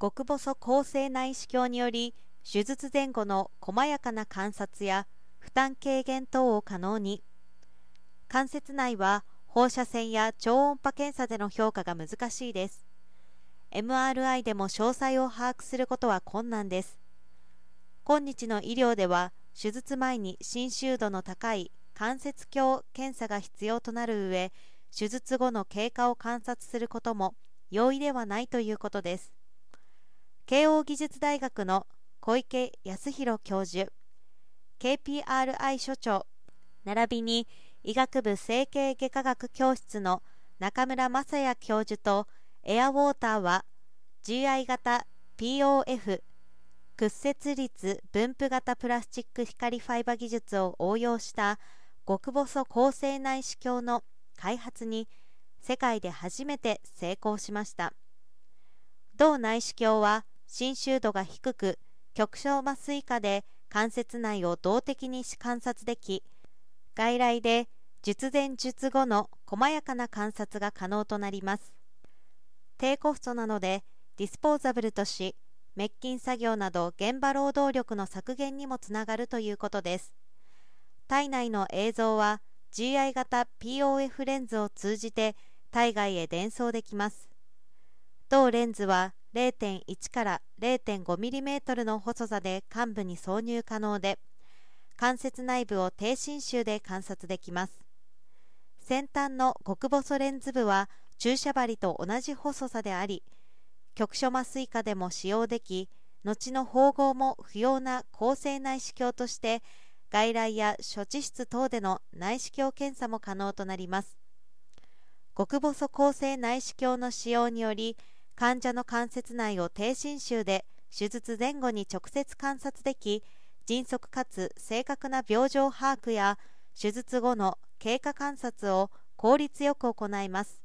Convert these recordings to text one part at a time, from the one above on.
極細構成内視鏡により手術前後の細やかな観察や負担軽減等を可能に。関節内は放射線や超音波検査での評価が難しいです。MRI でも詳細を把握することは困難です。今日の医療では手術前に侵襲度の高い関節鏡検査が必要となる上手術後の経過を観察することも容易ではないということです。慶應義塾大学の小池康弘教授 KPRI 所長並びに医学部整形外科学教室の中村正也教授とエアウォーターは GI 型 POF 屈折率分布型プラスチック光ファイバー技術を応用した極細高性内視鏡の開発に世界で初めて成功しました。同内視鏡は侵襲度が低く極小麻酔下で関節内を動的に観察でき外来で術前術後の細やかな観察が可能となります。低コストなのでディスポーザブルとし滅菌作業など現場労働力の削減にもつながるということです。体内の映像は GI 型 POF レンズを通じて体外へ伝送できます。同レンズは0.1から 0.5mm の細さで患部に挿入可能で関節内部を低侵襲で観察できます。先端の極細レンズ部は注射針と同じ細さであり局所麻酔下でも使用でき後の縫合も不要な高性内視鏡として外来や処置室等での内視鏡検査も可能となります。極細高性内視鏡の使用により患者の関節内を低侵襲で手術前後に直接観察でき迅速かつ正確な病状把握や手術後の経過観察を効率よく行います。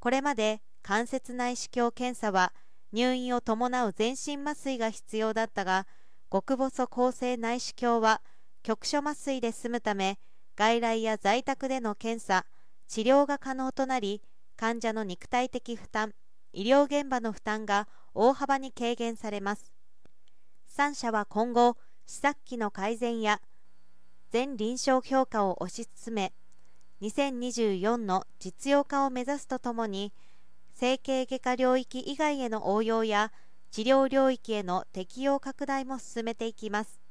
これまで関節内視鏡検査は入院を伴う全身麻酔が必要だったが極細構成内視鏡は局所麻酔で済むため外来や在宅での検査治療が可能となり患者の肉体的負担医療現場の負担が大幅に軽減されます。3社は今後試作機の改善や全臨床評価を推し進め2024の実用化を目指すとともに整形外科領域以外への応用や治療領域への適用拡大も進めていきます。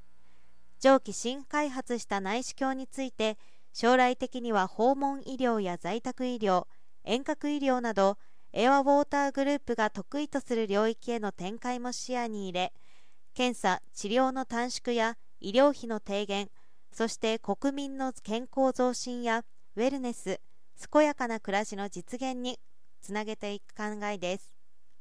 上記新開発した内視鏡について将来的には訪問医療や在宅医療遠隔医療などエアウォーターグループが得意とする領域への展開も視野に入れ検査・治療の短縮や医療費の低減そして国民の健康増進やウェルネス健やかな暮らしの実現につなげていく考えです。